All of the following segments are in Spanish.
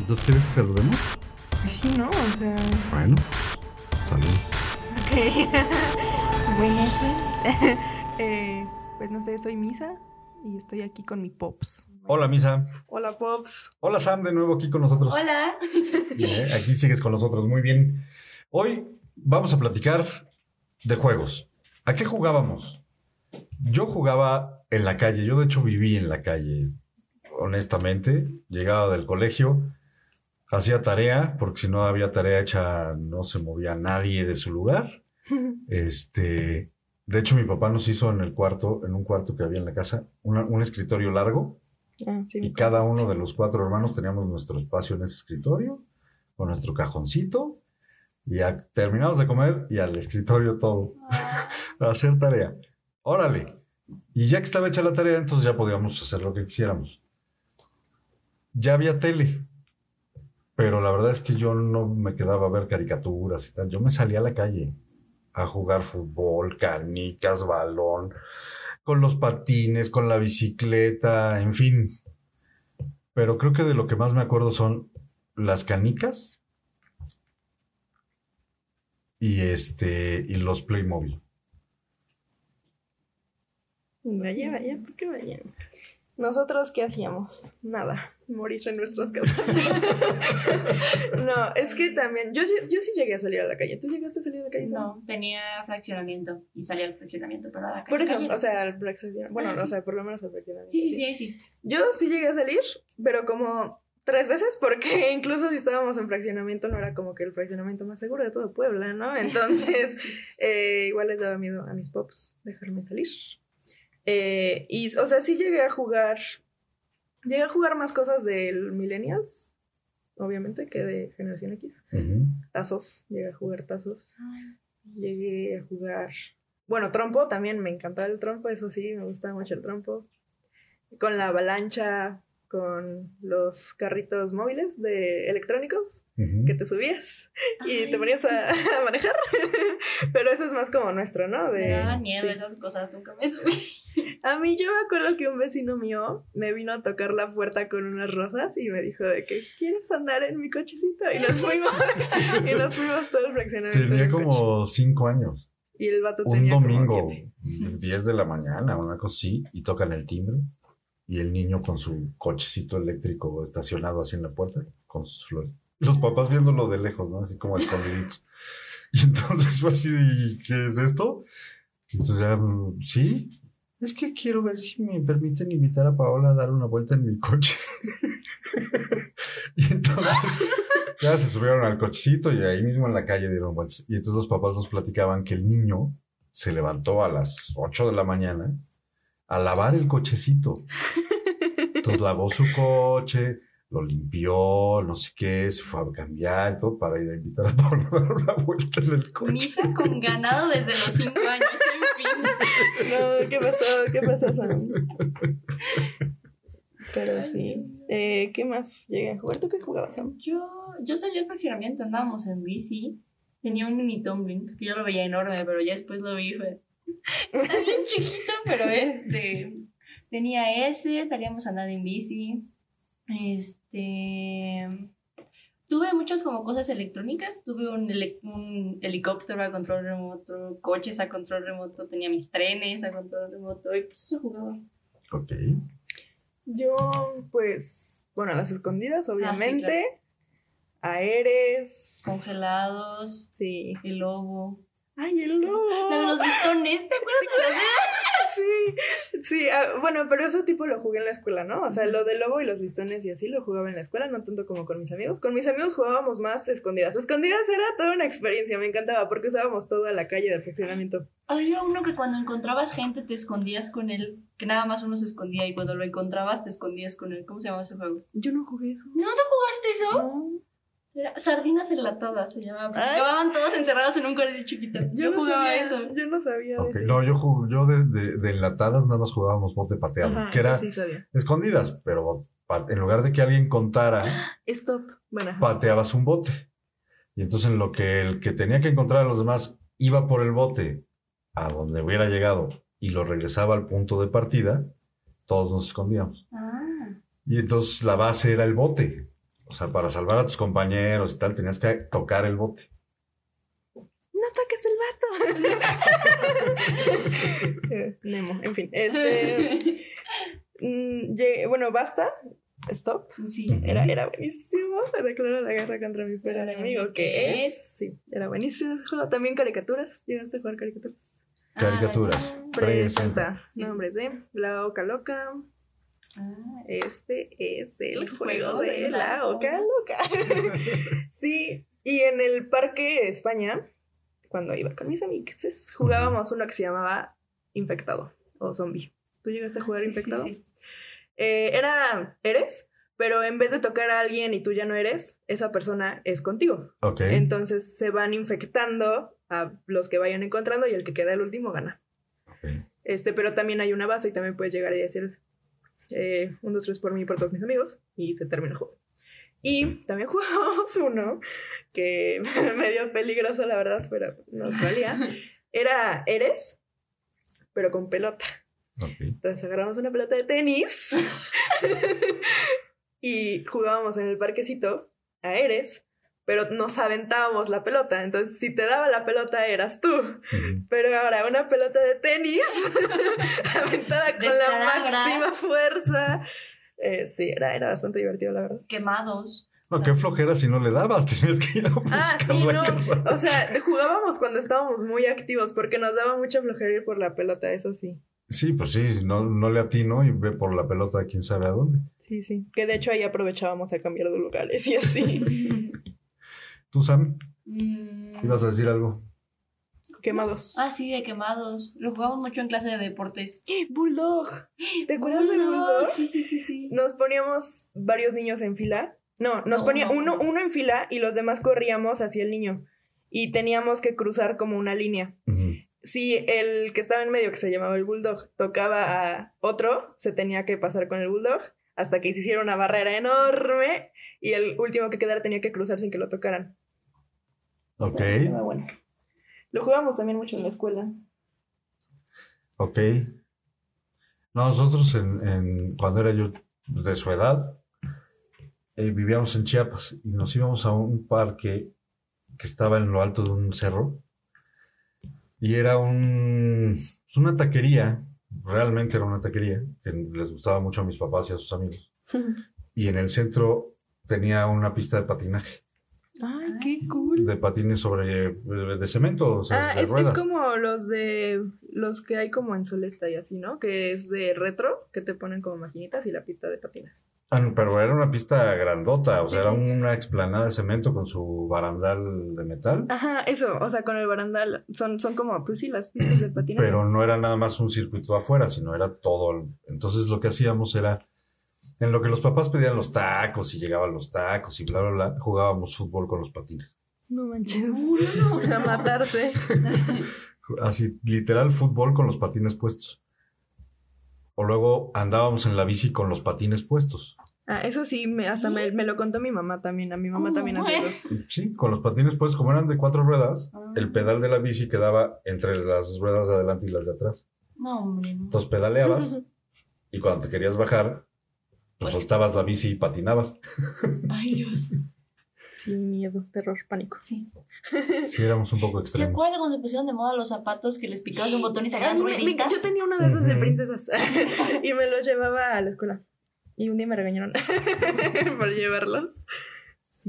Entonces, ¿quieres que saludemos? Pues sí, ¿no? O sea. Bueno, salud. Ok. Buenas, buenas. eh, pues no sé, soy Misa y estoy aquí con mi Pops. Hola, Misa. Hola, Pops. Hola, Sam, de nuevo aquí con nosotros. Hola. Bien, aquí sigues con nosotros, muy bien. Hoy vamos a platicar de juegos. ¿A qué jugábamos? Yo jugaba en la calle, yo de hecho viví en la calle, honestamente. Llegaba del colegio, hacía tarea, porque si no había tarea hecha no se movía nadie de su lugar. Este, de hecho mi papá nos hizo en el cuarto, en un cuarto que había en la casa, una- un escritorio largo Ah, sí, y cada uno de los cuatro hermanos teníamos nuestro espacio en ese escritorio, con nuestro cajoncito, y ya terminamos de comer y al escritorio todo, a hacer tarea. Órale. Y ya que estaba hecha la tarea, entonces ya podíamos hacer lo que quisiéramos. Ya había tele, pero la verdad es que yo no me quedaba a ver caricaturas y tal. Yo me salía a la calle a jugar fútbol, canicas, balón, con los patines, con la bicicleta, en fin. Pero creo que de lo que más me acuerdo son las canicas y este y los Playmobil. Vaya, vaya, ¿por qué vaya? ¿Nosotros qué hacíamos? Nada, morir en nuestras casas. no, es que también, yo, yo sí llegué a salir a la calle. ¿Tú llegaste a salir a la calle? No, tenía fraccionamiento y salía al fraccionamiento para la calle. Por eso, calle. o sea, al fraccionamiento. Bueno, Ah, o sí. sea, por lo menos al fraccionamiento. Sí, sí, sí, ahí sí. Yo sí llegué a salir, pero como tres veces, porque incluso si estábamos en fraccionamiento no era como que el fraccionamiento más seguro de todo Puebla, ¿no? Entonces, eh, igual les daba miedo a mis pops dejarme salir. Eh, y, o sea, sí llegué a jugar, llegué a jugar más cosas del Millennials, obviamente, que de Generación X. Tazos, llegué a jugar tazos. Llegué a jugar. Bueno, trompo también, me encantaba el trompo, eso sí, me gustaba mucho el trompo. Con la avalancha, con los carritos móviles de electrónicos Ujú. que te subías y Ay, te ponías a, a manejar. Pero eso es más como nuestro, ¿no? De, Me daban miedo sí. esas cosas, nunca me subí. A mí yo me acuerdo que un vecino mío me vino a tocar la puerta con unas rosas y me dijo de que ¿quieres andar en mi cochecito? Y nos fuimos, y nos fuimos todo el fraccionamiento. en Tenía el coche. como cinco años. Y el vato Un tenía como domingo, siete. 10 de la mañana, una cosa así, y tocan el timbre. Y el niño con su cochecito eléctrico estacionado así en la puerta, con sus flores. Los papás viéndolo de lejos, ¿no? Así como escondiditos. Y entonces fue así, ¿qué es esto? Entonces mm, sí, es que quiero ver si me permiten invitar a Paola a dar una vuelta en mi coche. y entonces ya se subieron al cochecito y ahí mismo en la calle dieron vueltas. Y entonces los papás nos platicaban que el niño se levantó a las 8 de la mañana a lavar el cochecito. Entonces lavó su coche, lo limpió, no sé qué, se fue a cambiar y todo para ir a invitar a Pablo a dar una vuelta en el coche. Misa con ganado desde los cinco años, en fin. No, ¿qué pasó? ¿Qué pasó, Sam? Pero sí. Eh, ¿Qué más llegué a jugar? ¿Tú qué jugabas, Sam? Yo, yo salí al fraccionamiento, andábamos en bici. Tenía un mini tumbling, que yo lo veía enorme, pero ya después lo vi y fue... Está bien chiquito, pero este... Tenía ese, salíamos a andar en bici. Este... Tuve muchas como cosas electrónicas. Tuve un, helicóptero a control remoto, coches a control remoto, tenía mis trenes a control remoto y pues eso jugaba. Ok. Yo, pues, bueno, las escondidas, Ah, obviamente. Aeres. Congelados, Sí. el lobo. ¡Ay, el lobo! La de los listones, ¿te acuerdas de los Sí, sí, ah, bueno, pero eso tipo lo jugué en la escuela, ¿no? O sea, lo del lobo y los listones y así lo jugaba en la escuela, no tanto como con mis amigos. Con mis amigos jugábamos más escondidas. Escondidas era toda una experiencia, me encantaba porque usábamos toda la calle de fraccionamiento. Había uno que cuando encontrabas gente te escondías con él, que nada más uno se escondía y cuando lo encontrabas te escondías con él. ¿Cómo se llama ese juego? Yo no jugué eso. ¿No te jugaste eso? No, sardinas enlatadas se llamaba. porque Ay. Acababan todos encerrados en un cuartito chiquito. Yo, no jugaba sabía, eso. Yo no sabía eso. No, yo, yo de, de, de enlatadas nada más jugábamos bote pateado, Ajá, que eso era sí sabía. escondidas, pero en lugar de que alguien contara, Stop. Bueno, pateabas un bote. Y entonces en lo que el que tenía que encontrar a los demás iba por el bote a donde hubiera llegado y lo regresaba al punto de partida, todos nos escondíamos. Ah. Y entonces la base era el bote. O sea, para salvar a tus compañeros y tal, tenías que tocar el bote. No toques el vato. Eh, Nemo, en fin. Este, mm, llegué- bueno, basta. Stop. Sí, Era, era buenísimo. La guerra contra mi peor enemigo, que es. Sí, era buenísimo ese juego. También caricaturas. ¿Llegaste a jugar caricaturas? Caricaturas. Ah, Presenta. Presenta. Sí, sí. Nombres de La Oca Loca. Ah, Este es el, El juego, juego de, de la la Oca Loca. sí, y en el Parque España, cuando iba con mis amigas, jugábamos uno que se llamaba Infectado o Zombie. ¿Tú llegaste a jugar sí, sí, Infectado? sí. Eh, era, eres, pero en vez de tocar a alguien y tú ya no eres, esa persona es contigo. Ok. Entonces se van infectando a los que vayan encontrando y el que queda el último gana. Este, pero también hay una base y también puedes llegar y decir eh, un, dos, tres por mí y por todos mis amigos y se termina el juego. Y también jugamos uno que medio peligroso, la verdad, pero nos valía. Era Eres, pero con pelota. ok. Entonces agarramos una pelota de tenis y jugábamos en el parquecito a Eres, pero nos aventábamos la pelota. Entonces, si te daba la pelota, eras tú. Pero ahora una pelota de tenis aventada con la máxima fuerza. Eh, sí, era, era bastante divertido, la verdad. Quemados. No, qué flojera si no le dabas, tenías que ir a Ah, sí, buscarla a no. casa. O sea, jugábamos cuando estábamos muy activos porque nos daba mucha flojera ir por la pelota, eso sí. Sí, pues sí, no, no le atino y ve por la pelota quién sabe a dónde. Sí, sí. Que de hecho ahí aprovechábamos a cambiar de lugares y así. Tú, Sam, Mm. ibas a decir algo. Quemados. Ah, sí, de quemados. Lo jugamos mucho en clase de deportes. Bulldog. ¿Te acuerdas del Bulldog? Sí, sí, sí, sí. Nos poníamos varios niños en fila. No, nos No, ponía no. uno, uno en fila y los demás corríamos hacia el niño. Y teníamos que cruzar como una línea. Si el que estaba en medio, que se llamaba el bulldog, tocaba a otro, se tenía que pasar con el bulldog hasta que se hiciera una barrera enorme y el último que quedara tenía que cruzar sin que lo tocaran. Ok, Estaba bueno. Lo jugábamos también mucho en la escuela. ok. No, nosotros en, en- cuando era yo de su edad, eh, vivíamos en Chiapas y nos íbamos a un parque que estaba en lo alto de un cerro y era un, pues, una taquería, realmente era una taquería que les gustaba mucho a mis papás y a sus amigos. Y en el centro tenía una pista de patinaje, Ay, qué cool. de patines sobre, de cemento, o sea, Ah, de es, es como los de los que hay como en Solesta y así, ¿no? Que es de retro, que te ponen como maquinitas y la pista de patinaje. Ah, no, pero era una pista grandota, o sea, Sí. era una explanada de cemento con su barandal de metal, Ajá, eso, o sea, con el barandal son, son como, pues sí, las pistas de patinaje. pero no era nada más un circuito afuera, sino era todo. el- Entonces lo que hacíamos era, en lo que los papás pedían los tacos y llegaban los tacos y bla, bla, bla, jugábamos fútbol con los patines. No manches. No, no. A matarse. Así, literal fútbol con los patines puestos. O luego andábamos en la bici con los patines puestos. Ah, eso sí, me, hasta me, me lo contó mi mamá también. A mi mamá también hace eso. Sí, con los patines puestos, como eran de cuatro ruedas, Ah. el pedal de la bici quedaba entre las ruedas de adelante y las de atrás. No, hombre, no. Entonces pedaleabas y cuando te querías bajar, pues Pues- soltabas la bici y patinabas. Ay, Dios. Sí, miedo, terror, pánico. Sí. Sí, éramos un poco ¿Te extremos. acuerdas cuando se pusieron de moda los zapatos que les picabas un botón y me- rueditas? yo tenía uno de esos de princesas y me los llevaba a la escuela. Y un día me regañaron por llevarlos.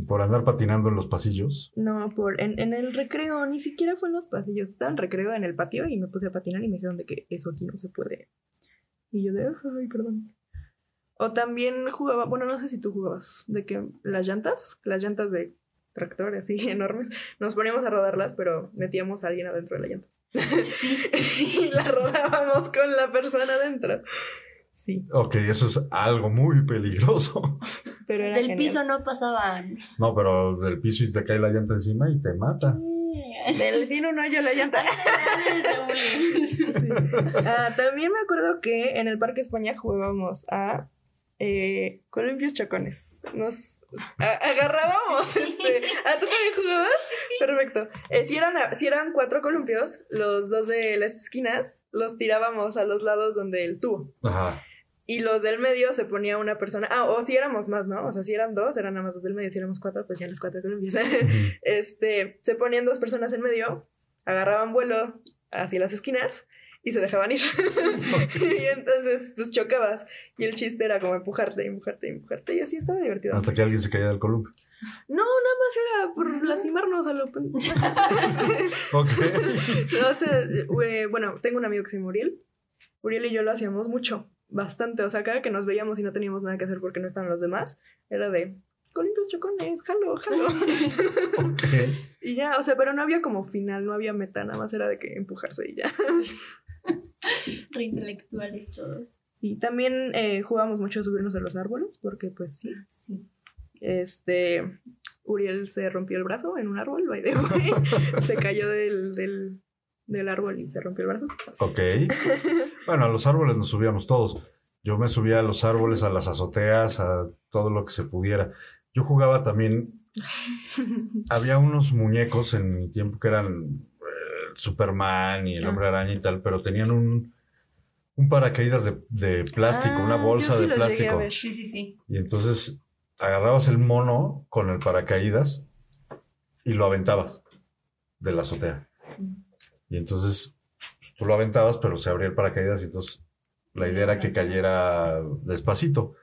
Por andar patinando en los pasillos. No, por en, en el recreo, ni siquiera fue en los pasillos. Estaba en recreo en el patio y me puse a patinar y me dijeron de que eso aquí no se puede. Y yo de, ay, perdón. O también jugaba, bueno, no sé si tú jugabas, de que las llantas, las llantas de tractor así enormes, nos poníamos a rodarlas, pero metíamos a alguien adentro de la llanta. Sí. y la rodábamos con la persona adentro. Sí, Ok, eso es algo muy peligroso. pero era Del genial. piso no pasaban. No, pero del piso y te cae la llanta encima y te mata. Del- tiene un hoyo la llanta. Sí. Ah, también me acuerdo que en el Parque España jugábamos a eh, columpios chocones. Nos a- agarrábamos. Este, ¿Ah, tú también jugabas? Perfecto. Eh, si, eran, si eran cuatro columpios, los dos de las esquinas los tirábamos a los lados donde el tubo. Ajá. y los del medio se ponía una persona, ah, o si éramos más, ¿no? O sea, si eran dos, eran nada más dos del medio, si éramos cuatro, pues ya las cuatro empiezan. este, se ponían dos personas en medio, agarraban vuelo hacia las esquinas y se dejaban ir. y entonces, pues chocabas. Y el chiste era como empujarte, empujarte, empujarte. Y así estaba divertido. Hasta que alguien se caía del columpio. No, nada más era por lastimarnos a lo. Ok. Eh, bueno, tengo un amigo que se llama Uriel. Uriel y yo lo hacíamos mucho, bastante. O sea, cada que nos veíamos y no teníamos nada que hacer porque no estaban los demás, era de columpios chocones, jalo, jalo. ok. y ya, o sea, pero no había como final, no había meta, nada más era de que empujarse y ya. Reintelectuales todos. Y también eh, jugábamos mucho a subirnos a los árboles, porque pues sí, Sí. este, Uriel se rompió el brazo en un árbol, by the way. se cayó del, del, del árbol y se rompió el brazo. Ok. Bueno, a los árboles nos subíamos todos. Yo me subía a los árboles, a las azoteas, a todo lo que se pudiera. Yo jugaba también. Había unos muñecos en mi tiempo que eran eh, Superman y el Hombre Araña y tal, pero tenían un, un paracaídas de, de plástico, Ah, una bolsa yo sí de los llegué a plástico. ver. Sí, sí, sí. Y entonces agarrabas el mono con el paracaídas y lo aventabas de la azotea. Y entonces pues, tú lo aventabas, pero se abría el paracaídas y entonces la idea era que cayera despacito.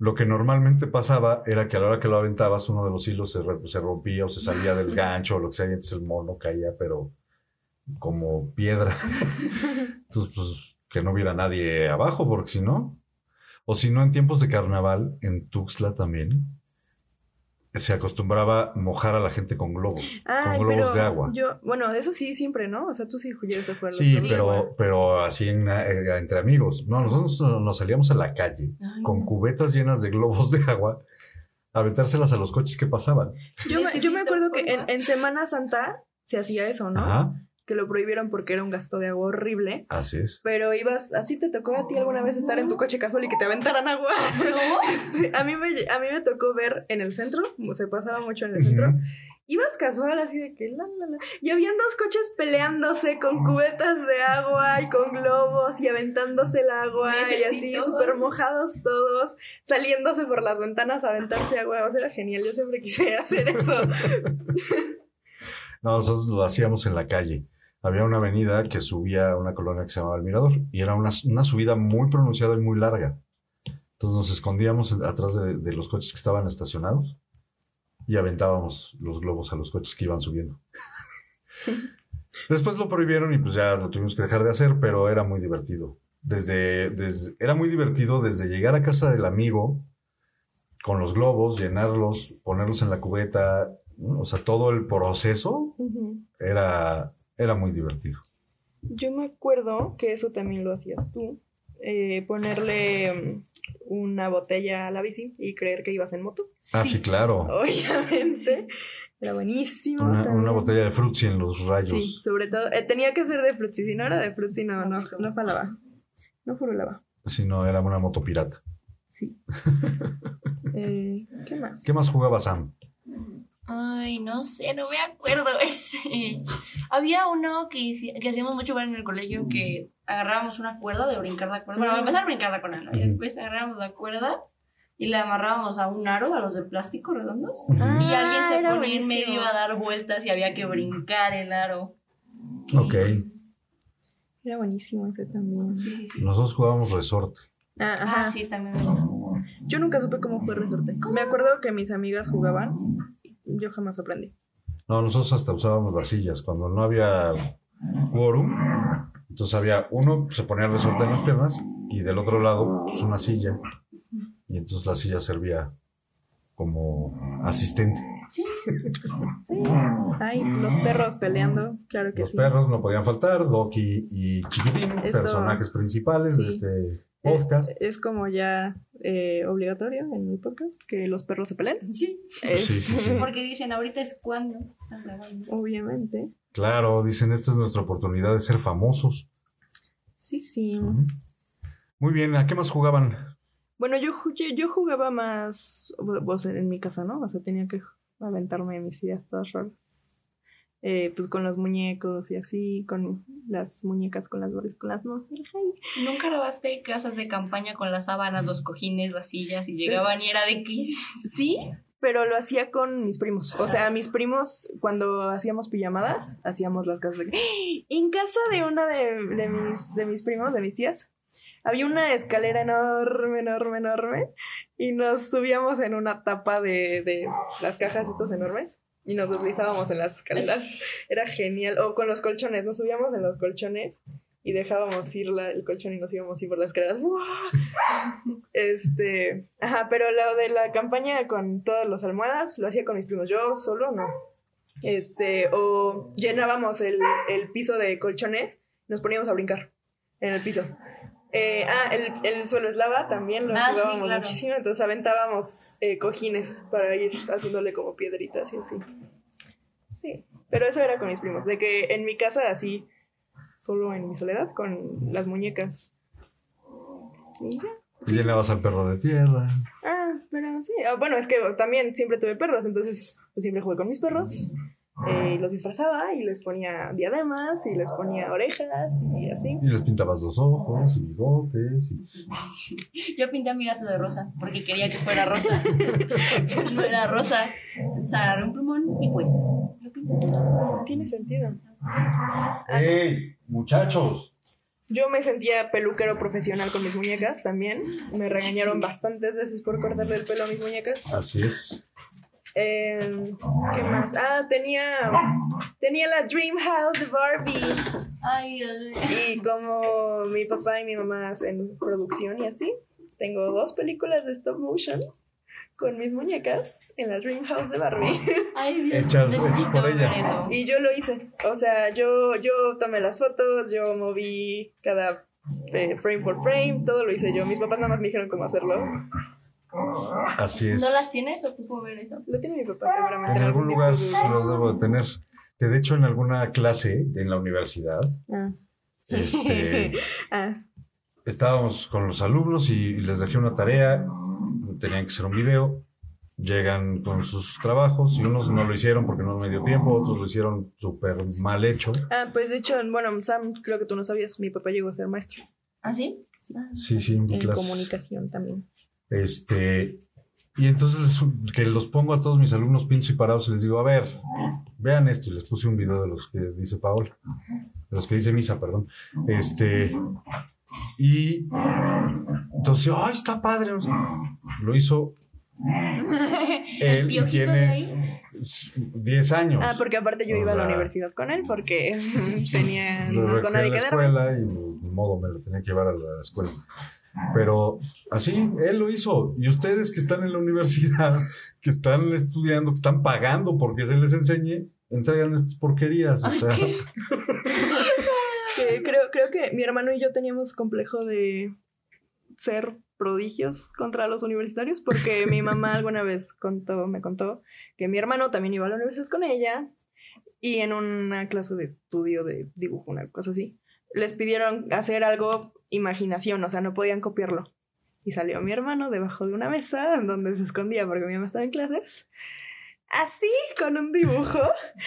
Lo que normalmente pasaba era que a la hora que lo aventabas, uno de los hilos se, se rompía o se salía del gancho o lo que sea, y entonces el mono caía, pero como piedra. Entonces, pues, que no hubiera nadie abajo, porque si no, o si no, en tiempos de carnaval, en Tuxtla también, se acostumbraba mojar a la gente con globos, Ay, con globos de agua. Yo, bueno, eso sí siempre, ¿no? O sea, tú sí llegas a jugar. Sí, pero, pero así en- eh, entre amigos. No, nosotros nos salíamos a la calle Ay, con no. cubetas llenas de globos de agua a aventárselas a los coches que pasaban. Yo, me, yo me acuerdo que en, en Semana Santa se hacía eso, ¿no? Ajá, Que lo prohibieron porque era un gasto de agua horrible. así es. Pero ibas, así te tocó a ti alguna vez estar en tu coche casual y que te aventaran agua. No. Este, a, mí me, a mí me tocó ver en el centro, como se pasaba mucho en el centro, ibas casual así de que la, la, la. Y habían dos coches peleándose con cubetas de agua y con globos y aventándose el agua y así súper mojados todos, saliéndose por las ventanas a aventarse agua. O sea, era genial. Yo siempre quise hacer eso. No, nosotros lo hacíamos en la calle. Había una avenida que subía a una colonia que se llamaba El Mirador y era una, una subida muy pronunciada y muy larga. Entonces nos escondíamos atrás de, de los coches que estaban estacionados y aventábamos los globos a los coches que iban subiendo. Después lo prohibieron y pues ya lo tuvimos que dejar de hacer, pero era muy divertido. Desde, desde, era muy divertido desde llegar a casa del amigo con los globos, llenarlos, ponerlos en la cubeta, o sea, todo el proceso era, era muy divertido. Yo me acuerdo que eso también lo hacías tú. eh, ponerle mm, una botella a la bici y creer que ibas en moto. Ah, sí, claro. Obviamente. Era buenísimo. Una, botella de frutzi en los Sí, rayos. sobre todo. eh, tenía que ser de frutzi. Si no era de frutzi, no, no, no falaba. No furulaba. Si no, era una moto pirata. Sí. Eh, ¿Qué más? ¿Qué más jugaba Sam? Ay, no sé, no me acuerdo. Este, había uno que, hacíamos mucho ver en el colegio que agarrábamos una cuerda de brincar la cuerda. Bueno, para empezar a brincar la cuerda, ¿no? Y después agarrábamos la cuerda y la amarrábamos a un aro, a los de plástico redondos. Ah, y alguien se ponía en buenísimo. medio a dar vueltas y había que brincar el aro. Ok. Era buenísimo ese también. Sí, sí, sí. Nosotros jugábamos resorte. Ah, ajá. Ah, sí, también. Yo nunca supe cómo fue resorte. Me acuerdo que mis amigas jugaban. Yo jamás aprendí. No, nosotros hasta usábamos las sillas. Cuando no había quórum, entonces había uno, se ponía resorte en las piernas y del otro lado, pues una silla. Y entonces la silla servía como asistente. Sí. Ay, los perros peleando. Claro que Los sí. perros no podían faltar, Doki y Chiquitín, Esto- personajes principales de sí. este podcast. Es, es como ya eh, obligatorio en mi podcast que los perros se peleen. Sí, Sí, sí, sí. Porque dicen ahorita es cuando están grabando. Obviamente. Claro, dicen, esta es nuestra oportunidad de ser famosos. Sí, sí. Muy bien, ¿a qué más jugaban? Bueno, yo, yo, yo jugaba más, o sea, en mi casa, ¿no? O sea, tenía que aventarme mis ideas todas raras. Eh, pues con los muñecos y así, con las muñecas, con las Barbies, con las Monster High. ¿Nunca grabaste casas de campaña con las sábanas, los cojines, las sillas y llegaban y era de que... Sí, pero lo hacía con mis primos. O sea, mis primos, cuando hacíamos pijamadas, hacíamos las casas de... En casa de una de, de mis, de mis primos, de mis tías, había una escalera enorme, enorme, enorme, y nos subíamos en una tapa de, de las cajas estas enormes y nos deslizábamos en las escaleras. Era genial. O con los colchones, nos subíamos en los colchones y dejábamos ir la- el colchón y nos íbamos ir por las escaleras. Este, ajá, pero lo de la campaña con todas las almohadas lo hacía con mis primos. Yo solo no. Este, o llenábamos el, el piso de colchones, nos poníamos a brincar en el piso. Eh, ah, el, el suelo es lava también lo Ah, sí, jugábamos claro. muchísimo, entonces aventábamos eh, cojines para ir haciéndole como piedritas y así. Sí, pero eso era con mis primos, de que en mi casa así, solo en mi soledad, con las muñecas. Y ya. Y llenabas al perro de tierra. Ah, pero sí. Ah, bueno, es que también siempre tuve perros, entonces pues, siempre jugué con mis perros. Eh, los disfrazaba y les ponía diademas y les ponía orejas y así. Y les pintabas los ojos y bigotes. Y... Yo pinté a mi gato de rosa porque quería que fuera rosa. no era rosa. O sea, agarré un plumón y pues lo pinté de rosa. Tiene sentido. ¡Ey, muchachos! Yo me sentía peluquero profesional con mis muñecas también. Me regañaron bastantes veces por cortarle el pelo a mis muñecas. Así es. Eh, ¿Qué más? Ah, tenía, tenía la Dream House de Barbie. Ay, Dios mío. Y como mi papá y mi mamá hacen producción y así, tengo dos películas de stop motion con mis muñecas en la Dream House de Barbie. Ay, Dios. Hechas- por ella. Y yo lo hice. O sea, yo, yo tomé las fotos, yo moví cada eh, frame por frame, todo lo hice yo. Mis papás nada más me dijeron cómo hacerlo. Así es. ¿No las tienes o puedo ver eso? Lo tiene mi papá seguramente. En algún lugar los debo de tener. Que de hecho en alguna clase en la universidad Ah. este, ah, estábamos con los alumnos y les dejé una tarea, tenían que hacer un video, llegan con sus trabajos y unos no lo hicieron porque no me dio tiempo, otros lo hicieron súper mal hecho. Ah, pues de hecho, bueno, Sam, creo que tú no sabías, mi papá llegó a ser maestro ¿Ah, sí? Sí, sí, en mi en clase. comunicación también. Este, y entonces que los pongo a todos mis alumnos pinchos y parados y les digo, a ver, vean esto. Y les puse un video de los que dice Paola, de los que dice Misa, perdón. Este, y entonces, ay, está padre. Lo hizo él y de tiene ahí. 10 años. Ah, porque aparte yo O iba a la universidad con él porque tenía Lo con la escuela y ni modo, me lo tenía que llevar a la escuela. Pero así, él lo hizo. Y ustedes que están en la universidad, que están estudiando, que están pagando porque se les enseñe, entregan estas porquerías. O sea, creo, creo que mi hermano y yo teníamos complejo de ser prodigios contra los universitarios porque mi mamá alguna vez contó, me contó que mi hermano también iba a la universidad con ella y en una clase de estudio de dibujo, una cosa así, les pidieron hacer algo imaginación, o sea, no podían copiarlo. Y salió mi hermano debajo de una mesa en donde se escondía porque mi mamá estaba en clases. Así, con un dibujo.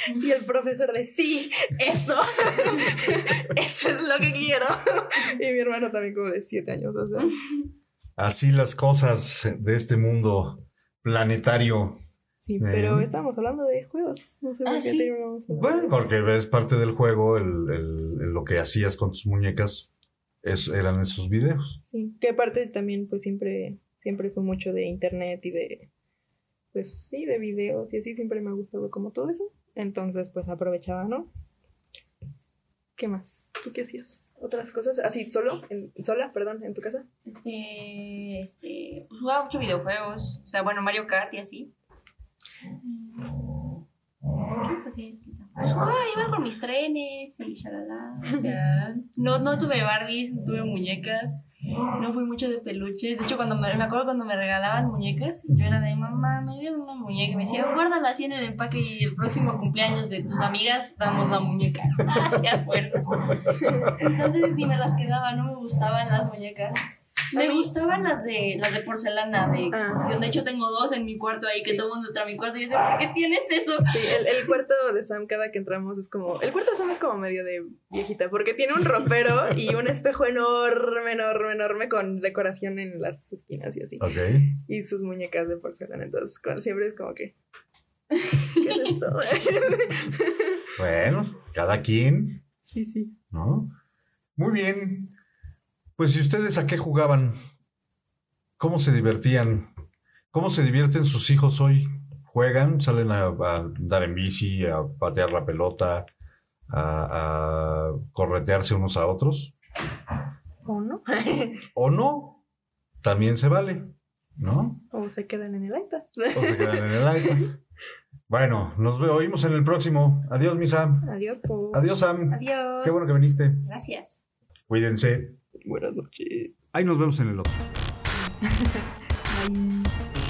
Y el profesor de, sí, eso. eso es lo que quiero. Y mi hermano también como de siete años, o sea. así las cosas de este mundo planetario. Sí, Bien. pero estábamos hablando de juegos. No sé por Ah, qué sí. terminamos Bueno, porque es parte del juego, el, el- el- lo que hacías con tus muñecas es- eran esos videos. Sí, que aparte también pues siempre, siempre fue mucho de internet y de, pues sí, de videos y así siempre me ha gustado como todo eso. Entonces pues aprovechaba, ¿no? ¿Qué más? ¿Tú qué hacías? ¿Otras cosas? ¿Así solo? En, ¿Sola? Perdón, en tu casa? Este, este, jugaba mucho videojuegos, o sea, bueno, Mario Kart y así. ¿Qué jugaba igual con mis trenes y shalala, o sea, no, no tuve Barbies, no tuve muñecas, no fui mucho de peluches, de hecho cuando me, me acuerdo cuando me regalaban muñecas, yo era de mamá, me dieron una muñeca y me decía, guárdala así en el empaque y el próximo cumpleaños de tus amigas damos la muñeca, hacia fuerzas. Entonces ni me las quedaba, no me gustaban las muñecas. Me gustaban las de las de porcelana de Ah. exposición. De hecho, tengo dos en mi cuarto ahí que Sí. todo el mundo entra a mi cuarto y dice, ¿por qué tienes eso? Sí, el, el cuarto de Sam, cada que entramos, es como. El cuarto de Sam es como medio de viejita, porque tiene un ropero y un espejo enorme, enorme, enorme, con decoración en las esquinas y así. Ok. Y sus muñecas de porcelana. Entonces, siempre es como que. ¿Qué es esto? Bueno, cada quien, sí, sí. ¿no? Muy bien. Pues, ¿y ustedes a qué jugaban? ¿Cómo se divertían? ¿Cómo se divierten sus hijos hoy? ¿Juegan? ¿Salen a, a andar en bici, a patear la pelota, a, a corretearse unos a otros? ¿O no? ¿O no? También se vale, ¿no? o se quedan en el iPad. O se quedan en el iPad. Bueno, nos ve- oímos en el próximo. Adiós, mi Sam. Adiós, po. Adiós, Sam. Adiós. Qué bueno que viniste. Gracias. Cuídense. Buenas noches. Ahí nos vemos en el otro. Bye.